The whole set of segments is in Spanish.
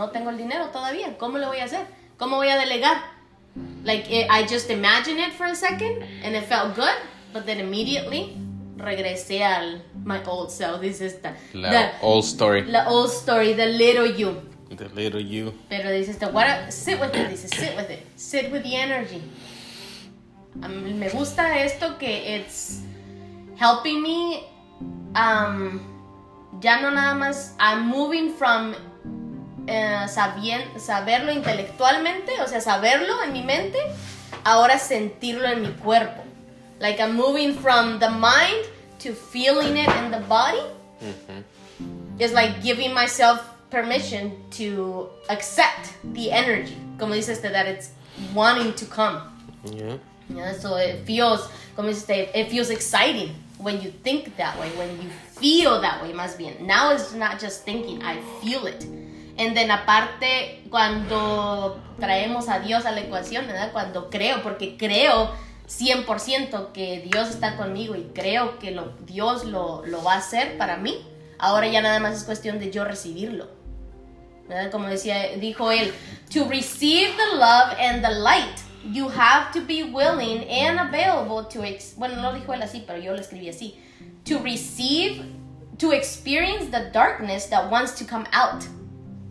no tengo el dinero todavía. ¿Cómo lo voy a hacer? ¿Cómo voy a delegar? Like it, I just imagined it for a second and it felt good, but then immediately regresé al my old self. This is the, La the- old story. la old story, the little you. The little you. Pero dices, te what sit with it, dice, sit with it, sit with the energy. A mí me gusta esto que it's helping me, um, ya no nada más, I'm moving from eh, sabien- saberlo intelectualmente, o sea, saberlo en mi mente, ahora sentirlo en mi cuerpo. Like I'm moving from the mind to feeling it in the body is like giving myself permission to accept the energy. Como dice este, that it's wanting to come. Yeah. Yeah, so it feels, como dice este, it feels exciting when you think that way, when you feel that way, más bien. Now it's not just thinking, I feel it. And then aparte, cuando traemos a Dios a la ecuación, ¿verdad? Cuando creo, porque creo 100% que Dios está conmigo y creo que Dios lo, va a hacer para mí, ahora ya nada más es cuestión de yo recibirlo. ¿verdad? Como decía, dijo él, to receive the love and the light, you have to be willing and available to, ex bueno, no dijo él así, pero yo lo escribí así, to receive, to experience the darkness that wants to come out.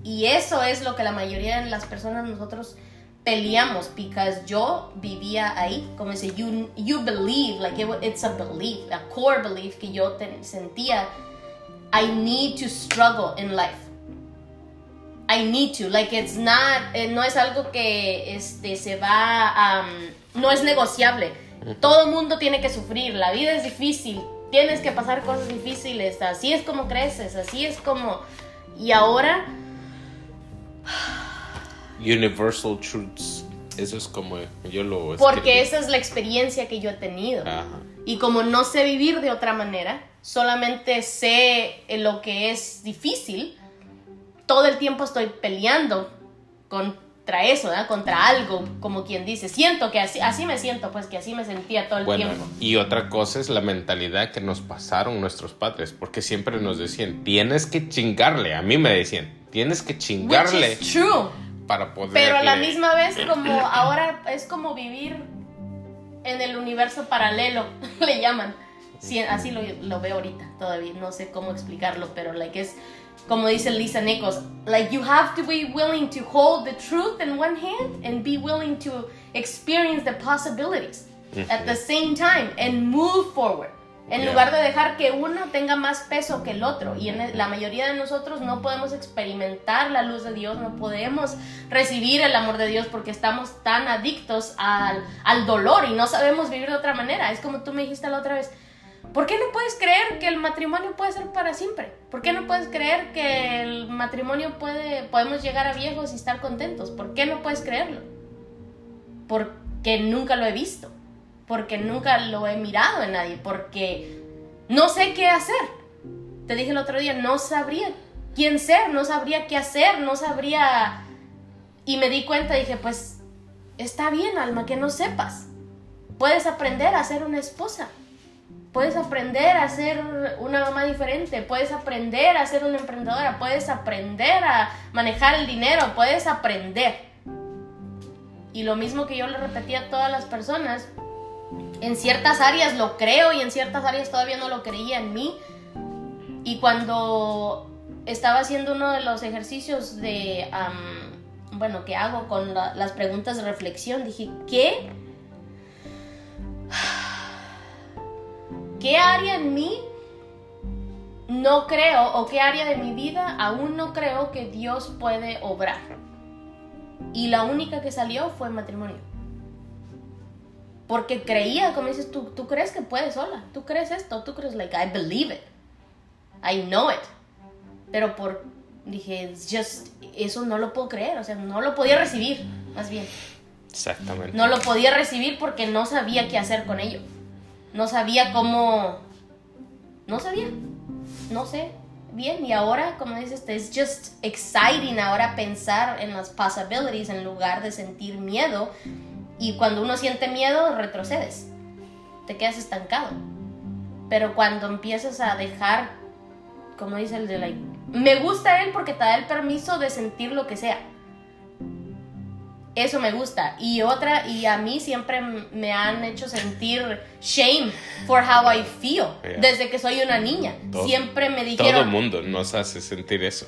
Y eso es lo que la mayoría de las personas nosotros peleamos, because yo vivía ahí, como dice, you, you believe, like it, it's a belief, a core belief que yo sentía, I need to struggle in life. I need to, like it's not, eh, no es algo que este, se va, um, no es negociable. Todo mundo tiene que sufrir, la vida es difícil, tienes que pasar cosas difíciles, así es como creces, así es como... Y ahora, Universal truths. Eso es como yo lo porque escribí. esa es la experiencia que yo he tenido. Ajá. Y como no sé vivir de otra manera, solamente sé lo que es difícil, todo el tiempo estoy peleando contra eso, ¿verdad? contra algo, como quien dice. Siento que así, así me siento, pues que así me sentía todo el Bueno, tiempo. y otra cosa es la mentalidad que nos pasaron nuestros padres, porque siempre nos decían, tienes que chingarle. A mí me decían, tienes que Which chingarle is true. para poder. Pero a la misma vez, como ahora es como vivir en el universo paralelo, le llaman. Sí, así lo, lo veo ahorita todavía, no sé cómo explicarlo, pero like es como dice Lisa Nichols, like you have to be willing to hold the truth in one hand and be willing to experience the possibilities at the same time and move forward. En Yeah. lugar de dejar que uno tenga más peso que el otro. Y en la mayoría de nosotros no podemos experimentar la luz de Dios, no podemos recibir el amor de Dios porque estamos tan adictos al, al dolor y no sabemos vivir de otra manera. Es como tú me dijiste la otra vez. ¿Por qué no puedes creer que el matrimonio puede ser para siempre? ¿Por qué no puedes creer que el matrimonio puede, podemos llegar a viejos y estar contentos? ¿Por qué no puedes creerlo? Porque nunca lo he visto, porque nunca lo he mirado en nadie, porque no sé qué hacer. Te dije el otro día, no sabría quién ser, no sabría qué hacer, no sabría... Y me di cuenta, dije, pues está bien, Alma, que no sepas. Puedes aprender a ser una esposa. Puedes aprender a ser una mamá diferente, puedes aprender a ser una emprendedora, puedes aprender a manejar el dinero, puedes aprender. Y lo mismo que yo le repetí a todas las personas, en ciertas áreas lo creo y en ciertas áreas todavía no lo creía en mí. Y cuando estaba haciendo uno de los ejercicios de, am, bueno, que hago con la- las preguntas de reflexión, dije, ¿qué? ¿Qué área en mí no creo o qué área de mi vida aún no creo que Dios puede obrar? Y la única que salió fue matrimonio. Porque creía, como dices tú, tú crees que puedes sola, tú crees esto, tú crees, like, I believe it, I know it. Pero por, dije, it's just, eso no lo puedo creer, o sea, no lo podía recibir, más bien. Exactamente. No lo podía recibir porque no sabía qué hacer con ello. No sabía cómo. No sabía. No sé bien. Y ahora, como dices, es just exciting ahora pensar en las possibilities en lugar de sentir miedo. Y cuando uno siente miedo, retrocedes. Te quedas estancado. Pero cuando empiezas a dejar, como dice el de like, me gusta él porque te da el permiso de sentir lo que sea. Eso me gusta. Y otra, y a mí siempre me han hecho sentir shame for how I feel. Yeah. Desde que soy una niña. Todo- siempre me Todo el dijeron, mundo nos hace sentir eso.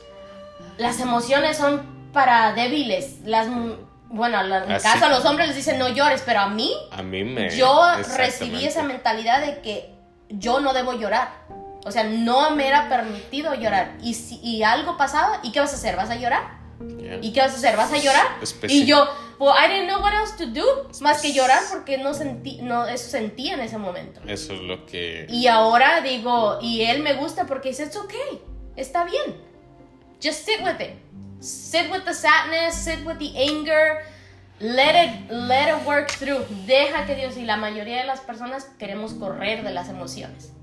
las emociones son para débiles. Las, bueno, en Así. casa a los hombres les dicen no llores, pero a mí, A mí me... yo recibí esa mentalidad de que yo no debo llorar. O sea, no me era permitido llorar. Y si y algo pasaba, ¿y qué vas a hacer? ¿Vas a llorar? Yeah. ¿Y qué vas a hacer? ¿Vas a llorar? Y yo, well, I didn't know what else to do más que llorar porque no sentí, no, eso sentía en ese momento. Eso es lo que... Y ahora digo, y él me gusta porque dice, it's okay, está bien. Just sit with it. Sit with the sadness, sit with the anger. Let it, let it work through. Deja que Dios, y la mayoría de las personas queremos correr de las emociones.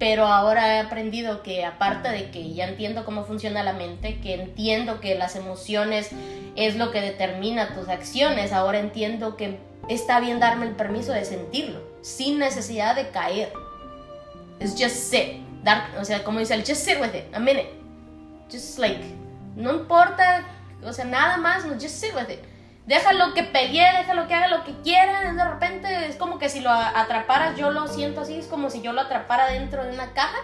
Pero ahora he aprendido que aparte de que ya entiendo cómo funciona la mente, que entiendo que las emociones es lo que determina tus acciones, ahora entiendo que está bien darme el permiso de sentirlo, sin necesidad de caer. Es just sit. Dar, o sea, como dice él, just sit with it, a minute. Just like, no importa, o sea, nada más, no, just sit with it. Déjalo que pelee, déjalo que haga lo que quiera. De repente es como que si lo atraparas, yo lo siento así, es como si yo lo atrapara dentro de una caja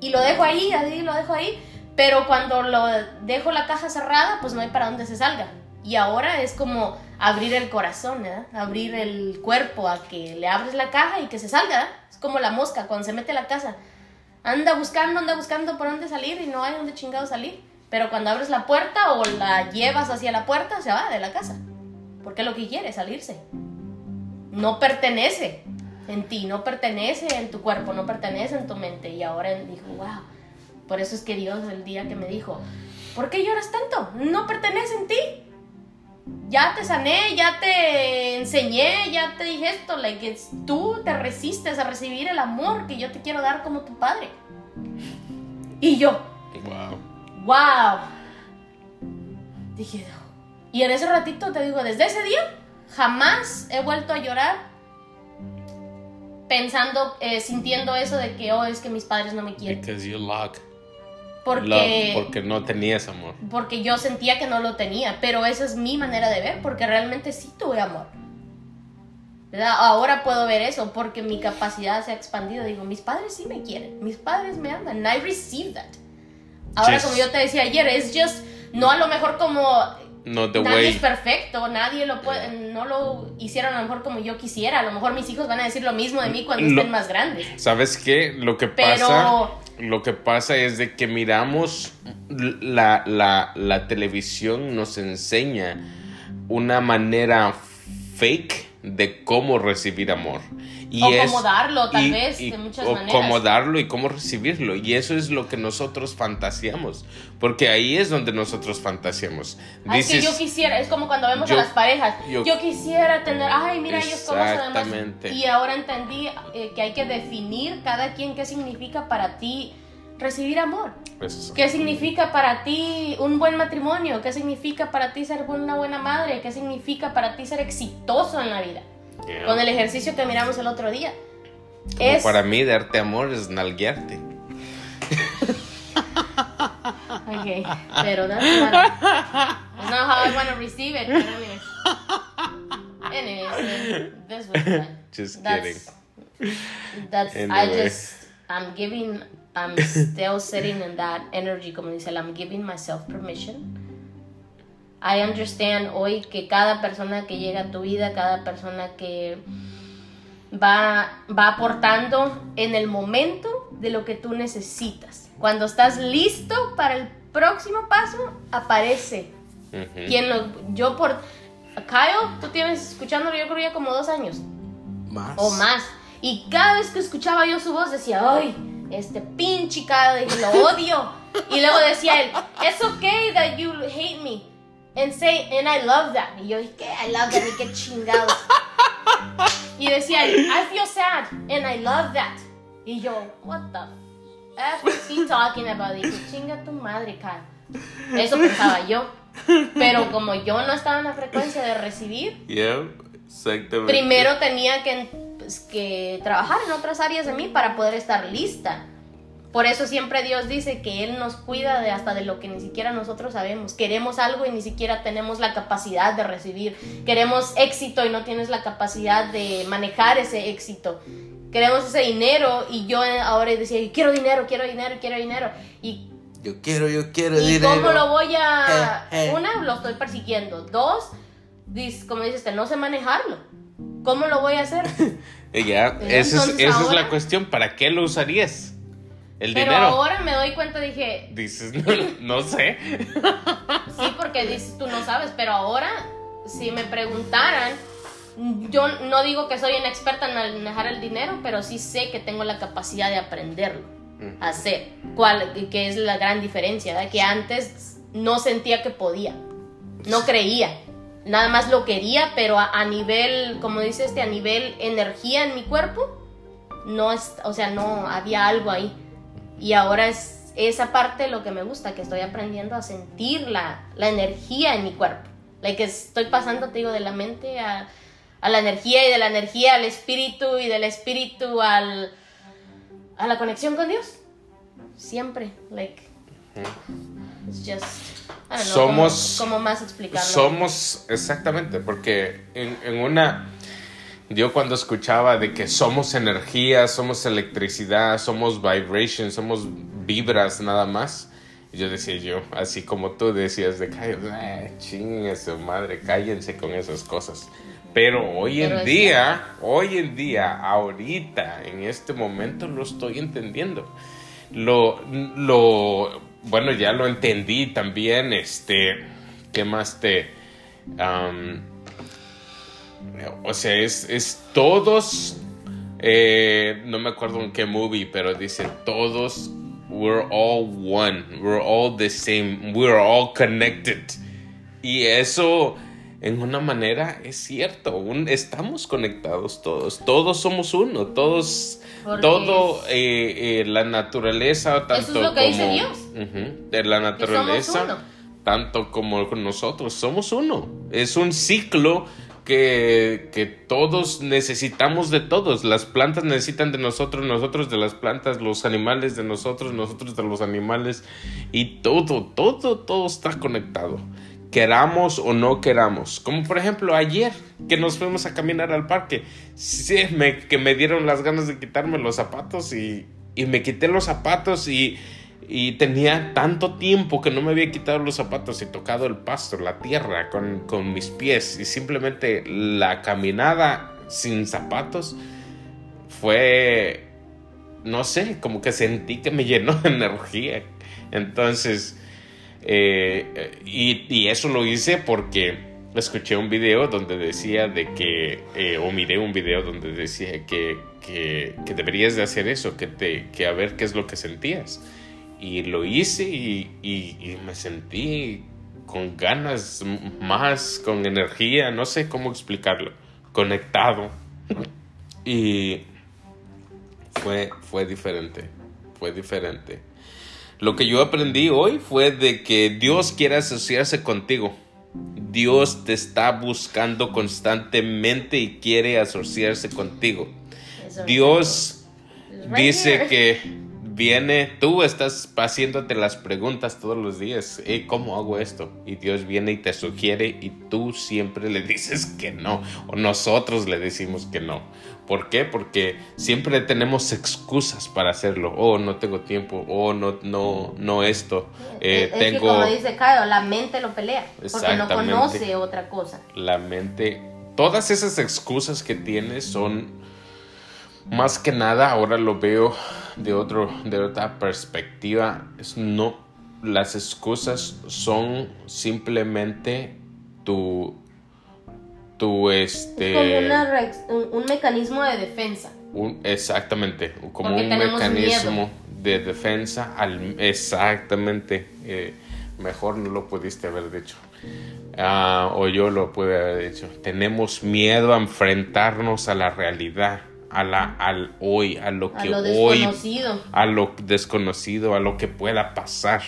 y lo dejo ahí, así lo dejo ahí. Pero cuando lo dejo la caja cerrada, pues no hay para dónde se salga. Y ahora es como abrir el corazón, ¿verdad? Abrir el cuerpo a que le abres la caja y que se salga, ¿verdad? Es como la mosca cuando se mete a la casa. Anda buscando, anda buscando por dónde salir y no hay dónde chingado salir. Pero cuando abres la puerta o la llevas hacia la puerta, se va de la casa. Porque lo que quiere es salirse. No pertenece en ti, no pertenece en tu cuerpo, no pertenece en tu mente. Y ahora él dijo, wow. Por eso es que Dios el día que me dijo, ¿por qué lloras tanto? No pertenece en ti. Ya te sané, ya te enseñé, ya te dije esto. Like, it's- tú te resistes a recibir el amor que yo te quiero dar como tu padre. Y yo, Wow. Wow. Dije, y en ese ratito te digo, desde ese día jamás he vuelto a llorar pensando, eh, sintiendo eso de que, oh, es que mis padres no me quieren. Because you lack Porque, love, porque no tenías amor. porque yo sentía que no lo tenía, pero esa es mi manera de ver, porque realmente sí tuve amor. ¿Verdad? Ahora puedo ver eso porque mi capacidad se ha expandido. Digo, mis padres sí me quieren, mis padres me aman. I receive that. Ahora, Just- como yo te decía ayer, es just, no a lo mejor como No the nadie way. es perfecto, nadie lo puede, no lo hicieron a lo mejor como yo quisiera. A lo mejor mis hijos van a decir lo mismo de mí cuando Lo- estén más grandes. ¿Sabes qué? Lo que Pero- pasa, lo que pasa es de que miramos la, la, la televisión nos enseña una manera fake de cómo recibir amor. Y O es- cómo darlo, tal vez, de muchas o maneras. cómo darlo y cómo recibirlo. Y eso es lo que nosotros fantaseamos. Porque ahí es donde nosotros fantaseamos. Ah, es que Dices- yo quisiera, es como cuando vemos Yo- a las parejas. yo- Yo, quisiera tener, ay, mira ellos cómo se ven más". Exactamente. Y ahora entendí eh, que hay que definir cada quien qué significa para ti recibir amor. Eso. ¿Qué significa para ti un buen matrimonio? ¿Qué significa para ti ser una buena madre? ¿Qué significa para ti ser exitoso en la vida? Yeah. Con el ejercicio que miramos el otro día. Como Es, para mí, darte amor es nalguearte. Okay, pero that's not, that's not how I want to receive it. Anyways, anyways, this was fun. Just That's, that's I Anyway. just I'm giving I'm still sitting in that energy como dice I'm giving myself permission. I understand hoy que cada persona que llega a tu vida, cada persona que va, va aportando en el momento de lo que tú necesitas. Cuando estás listo para el próximo paso, aparece. Quien lo, yo por... Kyle, tú tienes escuchándolo yo creo ya como dos años Más. o más. Y cada vez que escuchaba yo su voz decía, ay, este pinche y lo odio. Y luego decía él, it's okay that you hate me. And say, and I love that. Y yo dije, ¿qué? I love that, y qué chingados. Y decía él, I feel sad, and I love that. Y yo, what the F is he talking about? Dije, chinga tu madre, Kyle. Eso pensaba yo. Pero como yo no estaba en la frecuencia de recibir, Yeah, exactamente. primero tenía que, que trabajar en otras áreas de mí para poder estar lista. Por eso siempre Dios dice que Él nos cuida de hasta de lo que ni siquiera nosotros sabemos. Queremos algo y ni siquiera tenemos la capacidad de recibir. Queremos éxito y no tienes la capacidad de manejar ese éxito. Queremos ese dinero y yo ahora decía, quiero dinero, quiero dinero, quiero dinero. Y yo quiero, yo quiero ¿Y dinero. cómo lo voy a...? Una, lo estoy persiguiendo. Dos, como dices, no sé manejarlo. ¿Cómo lo voy a hacer? ya, esa es, esa es la cuestión. ¿Para qué lo usarías? El pero dinero. ahora me doy cuenta, dije... Dices, no, sé. sí, porque dices, tú no sabes, pero ahora, si me preguntaran, yo no digo que soy una experta en manejar el dinero, pero sí sé que tengo la capacidad de aprenderlo, hacer, cuál, que es la gran diferencia, que antes no sentía que podía, no creía, nada más lo quería, pero a, nivel, como dice este, a nivel energía en mi cuerpo, no es, o sea, no había algo ahí. Y ahora es esa parte lo que me gusta, que estoy aprendiendo a sentir la, la energía en mi cuerpo. La que estoy pasando, te digo, de la mente a, a, la energía y de la energía al espíritu y del espíritu al, a la conexión con Dios. Siempre, like, it's just, Know, somos, cómo, más explicarlo. Somos, exactamente, porque en, en una yo cuando escuchaba de que somos energía, somos electricidad, somos vibration, somos vibras nada más, yo decía yo, así como tú decías de cállense, su madre, cállense con esas cosas. Pero hoy en día, hoy en día, ahorita, en este momento lo estoy entendiendo. Lo, lo, bueno, ya lo entendí también, este, ¿qué más te... O sea, es, es todos. Eh, no me acuerdo en qué movie, pero dice todos. We're all one. We're all the same. We're all connected. Y eso, en una manera, es cierto. estamos conectados todos. Todos somos uno. Todos. todo eh, eh, la naturaleza, tanto eso es lo que como dice Dios. de la naturaleza, tanto como nosotros somos uno. Es un ciclo que, todos necesitamos de todos. Las plantas necesitan de nosotros, nosotros de las plantas, los animales de nosotros, nosotros de los animales. Y todo, todo, todo está conectado. Queramos o no queramos. Como por ejemplo ayer que nos fuimos a caminar al parque. Sí, me, que me dieron las ganas de quitarme los zapatos y, y me quité los zapatos y y tenía tanto tiempo que no me había quitado los zapatos y tocado el pasto, la tierra con, con mis pies. Y simplemente la caminada sin zapatos fue, no sé, como que sentí que me llenó de energía. Entonces, eh, y, y, eso lo hice porque escuché un video donde decía de que, eh, o miré un video donde decía que, que, deberías de hacer eso, que, te, que a ver qué es lo que sentías y lo hice y, me sentí con ganas más, con energía, no sé cómo explicarlo, conectado. Y fue, fue diferente, fue diferente. Lo que yo aprendí hoy fue de que Dios quiere asociarse contigo. Dios te está buscando constantemente y quiere asociarse contigo. Dios dice que viene, tú estás haciéndote las preguntas todos los días, ¿cómo hago esto? Y Dios viene y te sugiere y tú siempre le dices que no, o nosotros le decimos que no. ¿Por qué? Porque siempre tenemos excusas para hacerlo. Oh, no tengo tiempo. Oh, no, no, no esto. Eh, tengo... como dice Caio, la mente lo pelea. Porque no conoce otra cosa. La mente... Todas esas excusas que tienes son más que nada ahora lo veo de otro de otra perspectiva. Es no las excusas son simplemente tu tu este como un, mecanismo de defensa. Exactamente como un mecanismo de defensa al, exactamente eh, mejor no lo pudiste haber dicho. Ah, o yo lo pude haber dicho. Tenemos miedo a enfrentarnos a la realidad a la, al hoy, a lo que hoy, a lo desconocido, a lo que pueda pasar.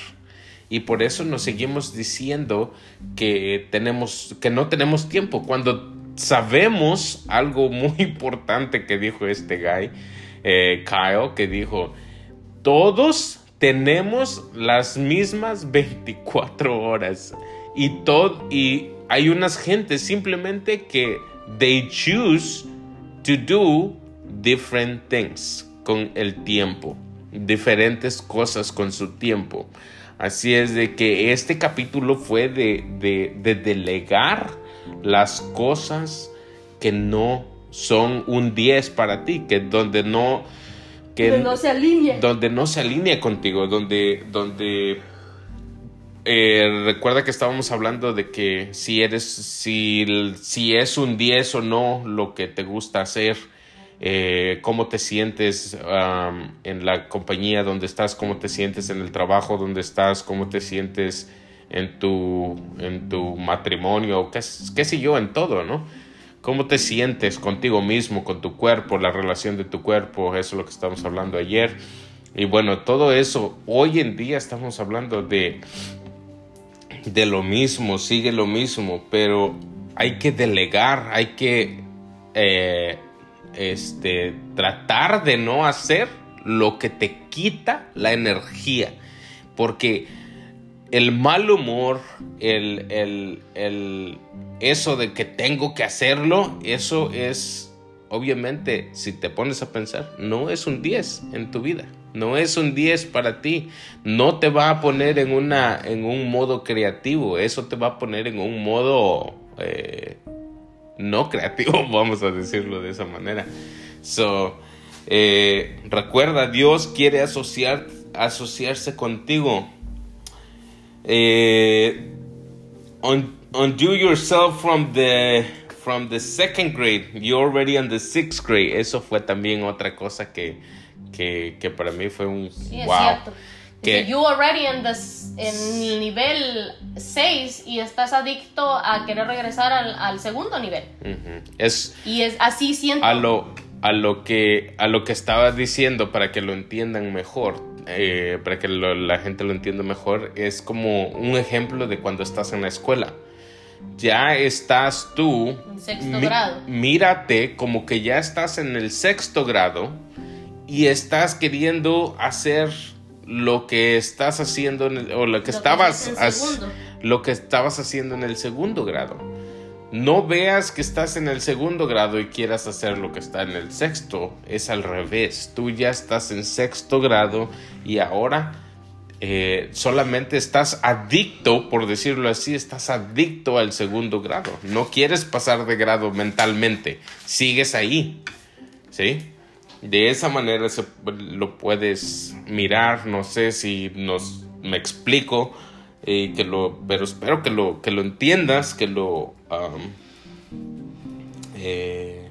Y por eso nos seguimos diciendo que tenemos, que no tenemos tiempo, cuando sabemos algo muy importante que dijo este guy, eh, Kyle, que dijo, todos tenemos las mismas 24 horas. Y, todo, y hay unas gentes simplemente que they choose to do different things con el tiempo, diferentes cosas con su tiempo. Así es de que este capítulo fue de, de, delegar las cosas que no son un 10 para ti, que donde no... Que, donde no se alinea. Donde no se alinea contigo, donde... donde eh, recuerda que estábamos hablando de que si eres, si, si es un 10 o no lo que te gusta hacer, eh, cómo te sientes en la compañía donde estás, cómo te sientes en el trabajo donde estás, cómo te sientes en tu, en tu matrimonio, qué, qué sé yo, en todo, ¿no? ¿Cómo te sientes contigo mismo, con tu cuerpo, la relación de tu cuerpo? Eso es lo que estamos hablando ayer. Y bueno, todo eso, hoy en día estamos hablando de, de lo mismo, sigue lo mismo, pero hay que delegar, hay que eh, este, tratar de no hacer lo que te quita la energía. Porque el mal humor, el, el, eso de que tengo que hacerlo, eso es, obviamente, si te pones a pensar, no es un 10 en tu vida. No es un 10 para ti. No te va a poner en, una, en un modo creativo. Eso te va a poner en un modo eh, no creativo, vamos a decirlo de esa manera. So, eh, recuerda, Dios quiere asociar, asociarse contigo. Eh, undo yourself from the from the second grade. You're already on the sixth grade. Eso fue también otra cosa que, que, que para mí fue un wow que you already en el nivel 6 y estás adicto a querer regresar al, segundo nivel. es, y es así siento. A lo, a lo que a lo que estaba diciendo para que lo entiendan mejor, eh, para que la gente lo entienda mejor, es como un ejemplo de cuando estás en la escuela. Ya estás tú. En sexto grado. Mírate como que ya estás en el sexto grado y estás queriendo hacer lo que estás haciendo o lo que estabas lo que estabas haciendo en el segundo grado. No veas que estás en el segundo grado y quieras hacer lo que está en el sexto. Es al revés. Tú ya estás en sexto grado y ahora eh, solamente estás adicto, por decirlo así, estás adicto al segundo grado. No quieres pasar de grado mentalmente. Sigues ahí. ¿Sí? De esa manera se, lo puedes mirar, no sé si nos me explico, eh, que lo, pero espero que lo, que lo entiendas, que lo eh,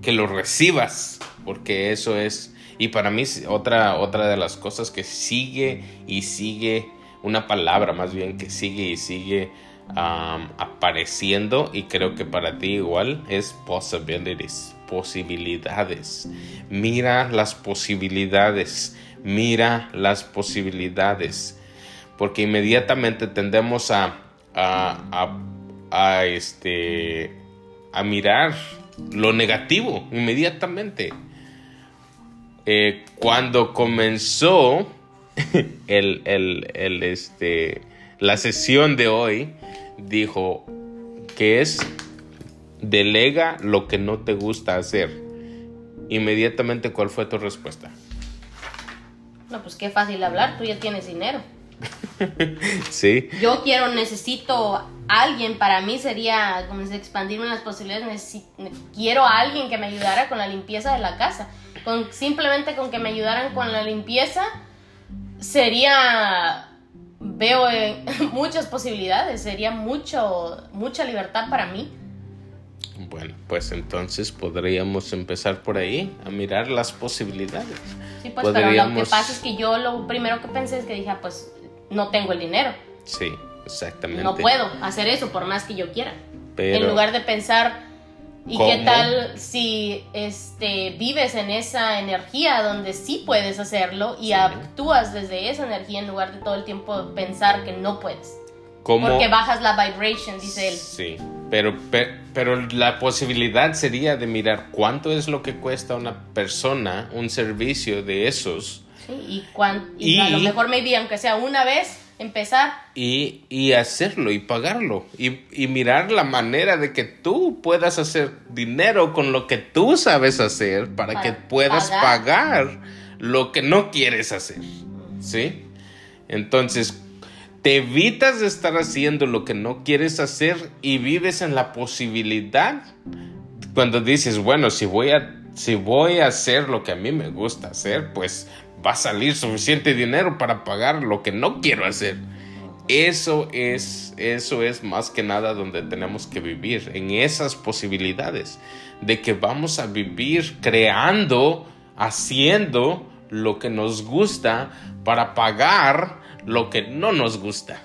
que lo recibas, porque eso es, y para mí otra, otra de las cosas que sigue y sigue, una palabra más bien que sigue y sigue apareciendo y creo que para ti igual es possibilities, posibilidades. Mira las posibilidades, mira las posibilidades, porque inmediatamente tendemos a, a, a, este, a mirar lo negativo, inmediatamente. Eh, cuando comenzó el, el, el, este, la sesión de hoy, dijo que es delega lo que no te gusta hacer. Inmediatamente, ¿cuál fue tu respuesta? No, pues qué fácil hablar, tú ya tienes dinero. sí. Yo quiero, necesito alguien, para mí sería como expandirme las posibilidades, quiero a alguien que me ayudara con la limpieza de la casa. Con, simplemente con que me ayudaran con la limpieza sería veo eh, muchas posibilidades, sería mucho, mucha libertad para mí. Bueno, pues entonces podríamos empezar por ahí, a mirar las posibilidades. Sí, pues pero lo que pasa es que yo lo primero que pensé es que dije, ah, pues no tengo el dinero. Sí, exactamente. No puedo hacer eso por más que yo quiera. En lugar de pensar, ¿Y qué tal si este, vives en esa energía donde sí puedes hacerlo y actúas desde esa energía en lugar de todo el tiempo pensar que no puedes? cómo... Porque bajas la vibration, dice él. Sí, pero, pe- pero la posibilidad sería de mirar cuánto es lo que cuesta una persona un servicio de esos Sí, y, cuan- y a Y- lo mejor, maybe, aunque sea una vez, empezar. y, y hacerlo y pagarlo y, y mirar la manera de que tú puedas hacer dinero con lo que tú sabes hacer para, Para que puedas pagar. pagar lo que no quieres hacer. ¿Sí? Entonces, te evitas de estar haciendo lo que no quieres hacer y vives en la posibilidad cuando dices, bueno, si voy a si voy a hacer lo que a mí me gusta hacer, pues va a salir suficiente dinero para pagar lo que no quiero hacer. Eso es, eso es más que nada donde tenemos que vivir, en esas posibilidades de que vamos a vivir creando, haciendo lo que nos gusta para pagar lo que no nos gusta,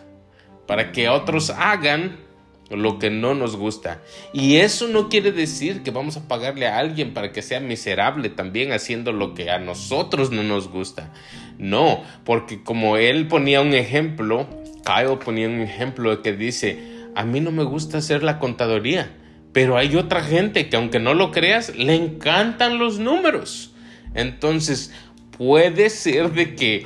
para que otros hagan lo que no nos gusta. Y eso no quiere decir que vamos a pagarle a alguien para que sea miserable también haciendo lo que a nosotros no nos gusta. No, porque como él ponía un ejemplo, Kyle ponía un ejemplo de que dice, a mí no me gusta hacer la contaduría, pero hay otra gente que aunque no lo creas, le encantan los números. Entonces, puede ser de que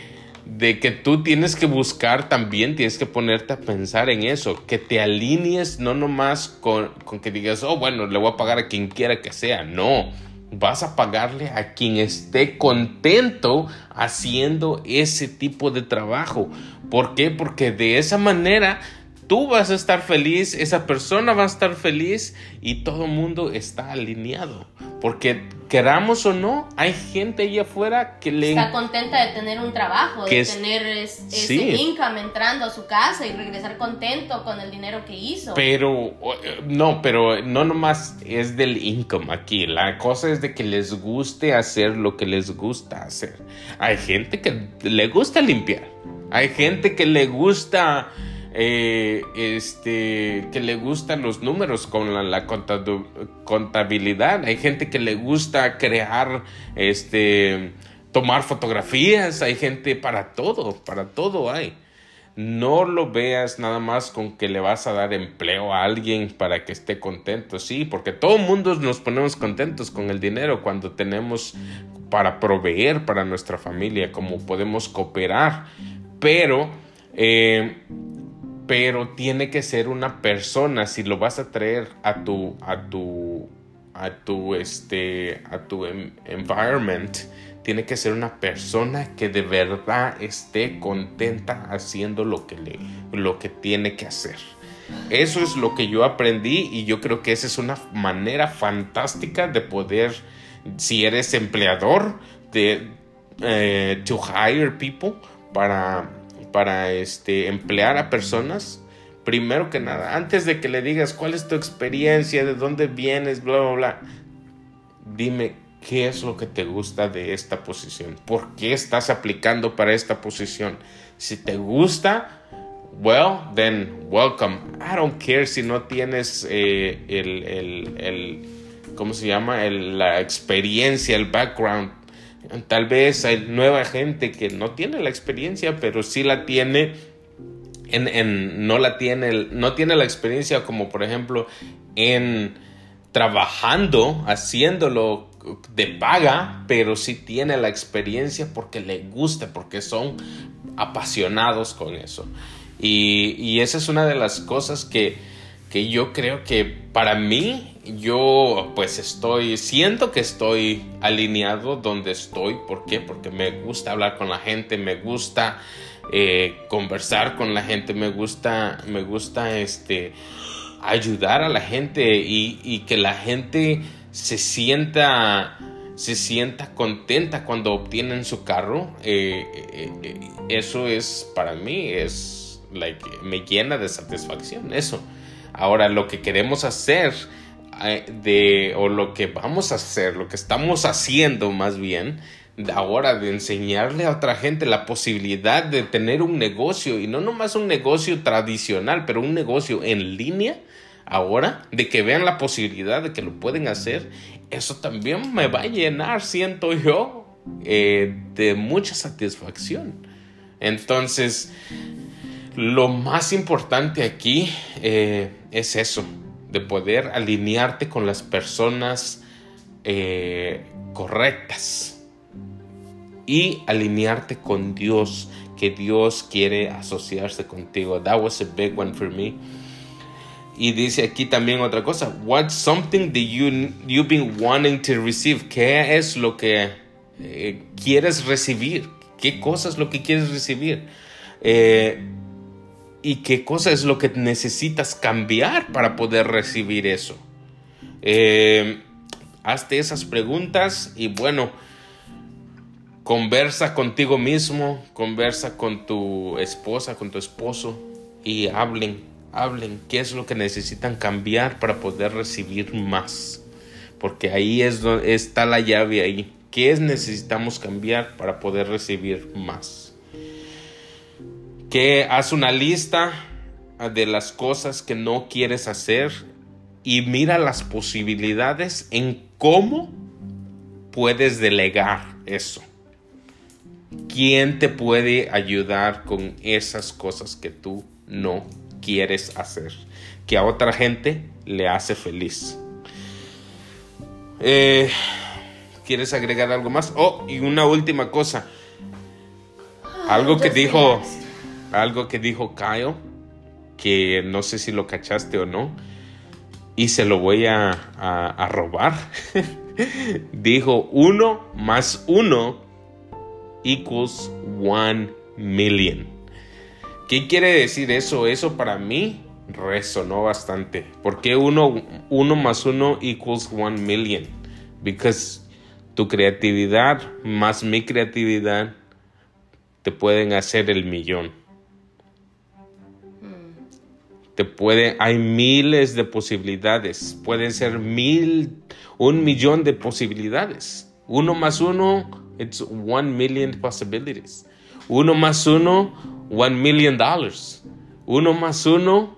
de que tú tienes que buscar también, tienes que ponerte a pensar en eso, que te alinees no nomás con, con que digas, oh, bueno, le voy a pagar a quien quiera que sea, no, vas a pagarle a quien esté contento haciendo ese tipo de trabajo. ¿Por qué? Porque de esa manera tú vas a estar feliz, esa persona va a estar feliz y todo el mundo está alineado. Porque queramos o no, hay gente allá afuera que le... Está contenta de tener un trabajo, de es- tener es- ese Sí. income entrando a su casa y regresar contento con el dinero que hizo. Pero, eh, no, pero no nomás es del income aquí. La cosa es de que les guste hacer lo que les gusta hacer. Hay gente que le gusta limpiar. Hay gente que le gusta, eh, este, que le gustan los números con la, contabilidad. Hay gente que le gusta crear, este, tomar fotografías. Hay gente para todo, para todo hay. No lo veas nada más con que le vas a dar empleo a alguien para que esté contento, sí, porque todo el mundo nos ponemos contentos con el dinero cuando tenemos para proveer para nuestra familia, como podemos cooperar, pero, eh, pero tiene que ser una persona, si lo vas a traer a tu, a tu, a tu, este, a tu em- environment, tiene que ser una persona que de verdad esté contenta haciendo lo que, le, lo que tiene que hacer. Eso es lo que yo aprendí y yo creo que esa es una manera fantástica de poder, si eres empleador, de eh, to hire people para, para este, emplear a personas. Primero que nada, antes de que le digas cuál es tu experiencia, de dónde vienes, bla, bla, bla, dime qué es lo que te gusta de esta posición, por qué estás aplicando para esta posición. Si te gusta, well, then welcome. I don't care si no tienes eh, el, el, el, ¿cómo se llama? El- la experiencia, el background. Tal vez hay nueva gente que no tiene la experiencia, pero sí la tiene en, en- no la tiene, no tiene la experiencia como por ejemplo en trabajando, haciéndolo de paga, pero sí tiene la experiencia porque le gusta, porque son apasionados con eso. Y, y esa es una de las cosas que, que yo creo que para mí, yo pues estoy, siento que estoy alineado donde estoy. ¿Por qué? Porque me gusta hablar con la gente, me gusta eh, conversar con la gente, me gusta, me gusta este, ayudar a la gente y, que la gente se sienta se sienta contenta cuando obtienen su carro eh, eh, eso es para mí es like, me llena de satisfacción eso ahora lo que queremos hacer eh, de o lo que vamos a hacer lo que estamos haciendo más bien ahora de enseñarle a otra gente la posibilidad de tener un negocio y no nomás un negocio tradicional pero un negocio en línea ahora, de que vean la posibilidad de que lo pueden hacer, eso también me va a llenar, siento yo, eh, de mucha satisfacción. Entonces, lo más importante aquí eh, es eso, de poder alinearte con las personas eh, correctas y alinearte con Dios, que Dios quiere asociarse contigo. That was a big one for me. Y dice aquí también otra cosa. What's something that you, you've been wanting to receive? ¿Qué es lo que eh, quieres recibir? ¿Qué cosa es lo que quieres recibir? Eh, ¿Y qué cosa es lo que necesitas cambiar para poder recibir eso? Eh, hazte esas preguntas y bueno, conversa contigo mismo, conversa con tu esposa, con tu esposo y hablen hablen qué es lo que necesitan cambiar para poder recibir más. Porque ahí es donde está la llave ahí. ¿Qué es necesitamos cambiar para poder recibir más? Que haz una lista de las cosas que no quieres hacer y mira las posibilidades en cómo puedes delegar eso. ¿Quién te puede ayudar con esas cosas que tú no quieres hacer, que a otra gente le hace feliz. Eh, ¿Quieres agregar algo más? Oh, y una última cosa. Algo que dijo, algo que dijo Kyle, que no sé si lo cachaste o no, y se lo voy a, robar. dijo uno más uno equals one million. ¿Qué quiere decir eso? Eso para mí resonó bastante. Porque uno, uno más uno equals one million. Because tu creatividad más mi creatividad te pueden hacer el millón. Puede, hay miles de posibilidades. Pueden ser mil, un millón de posibilidades. Uno más uno, it's one million possibilities. Uno más uno, one million dollars. Uno más uno,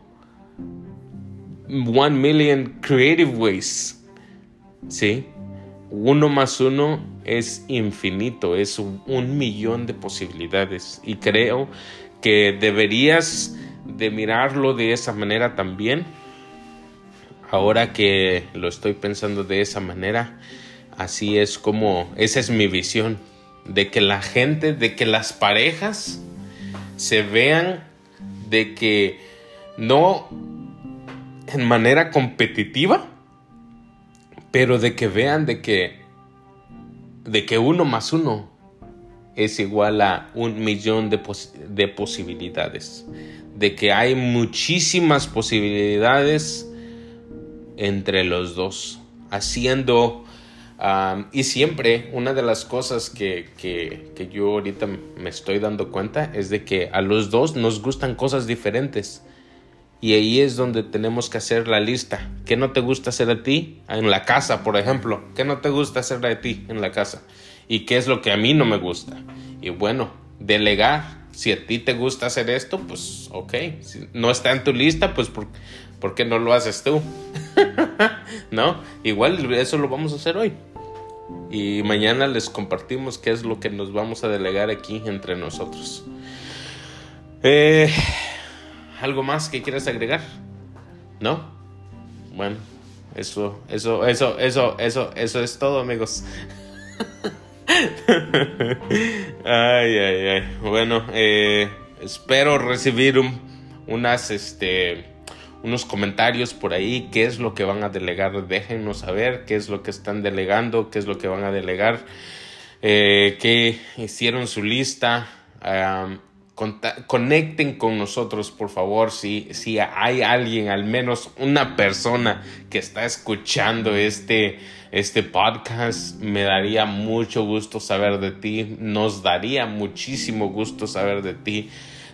one million creative ways. ¿Sí? Uno más uno es infinito, es un, millón de posibilidades. Y creo que deberías de mirarlo de esa manera también. Ahora que lo estoy pensando de esa manera, así es como, esa es mi visión de que la gente, de que las parejas se vean de que no en manera competitiva, pero de que vean de que de que uno más uno es igual a un millón de, de posibilidades, de que hay muchísimas posibilidades entre los dos, haciendo y siempre una de las cosas que, que, yo ahorita me estoy dando cuenta es de que a los dos nos gustan cosas diferentes. Y ahí es donde tenemos que hacer la lista. ¿Qué no te gusta hacer a ti en la casa, por ejemplo? ¿Qué no te gusta hacer a ti en la casa? ¿Y qué es lo que a mí no me gusta? Y bueno, delegar. Si a ti te gusta hacer esto, pues ok. Si no está en tu lista, pues ¿por, ¿por qué no lo haces tú? ¿No? Igual eso lo vamos a hacer hoy y mañana les compartimos qué es lo que nos vamos a delegar aquí entre nosotros. Eh, ¿Algo más que quieras agregar? ¿No? Bueno, eso, eso, eso, eso, eso, eso es todo, amigos. ay, ay, ay. Bueno, eh, espero recibir unas, este, unos comentarios por ahí, qué es lo que van a delegar, déjennos saber qué es lo que están delegando, qué es lo que van a delegar, eh, qué hicieron su lista. Conecten con nosotros, por favor, si, si hay alguien, al menos una persona que está escuchando este, este podcast, me daría mucho gusto saber de ti, nos daría muchísimo gusto saber de ti.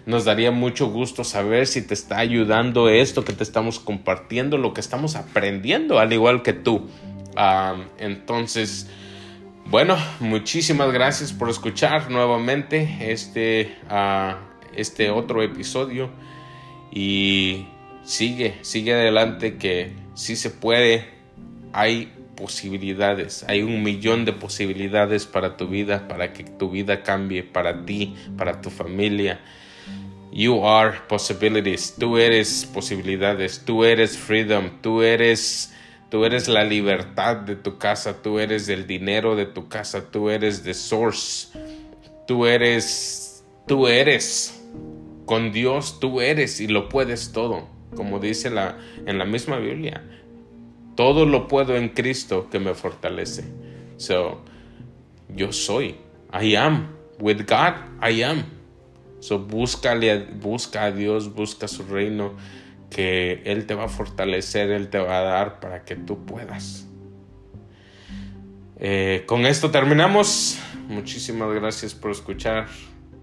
Nos daría mucho gusto saber si te está ayudando esto que te estamos compartiendo, lo que estamos aprendiendo, al igual que tú. entonces, bueno, muchísimas gracias por escuchar nuevamente este, ah, este otro episodio. Y sigue, sigue adelante que si se puede. Hay posibilidades, hay un millón de posibilidades para tu vida, para que tu vida cambie, para ti, para tu familia. You are possibilities. Tú eres posibilidades. Tú eres freedom. Tú eres, tú eres la libertad de tu casa. Tú eres el dinero de tu casa. Tú eres the source. Tú eres, tú eres. Con Dios tú eres y lo puedes todo. Como dice la, en la misma Biblia. Todo lo puedo en Cristo que me fortalece. So, yo soy. I am. With God, I am. So, busca a Dios, busca su reino, que Él te va a fortalecer, Él te va a dar para que tú puedas. Eh, con esto terminamos. Muchísimas gracias por escuchar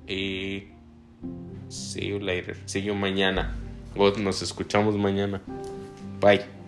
y see you later. See you mañana. nos escuchamos mañana. Bye.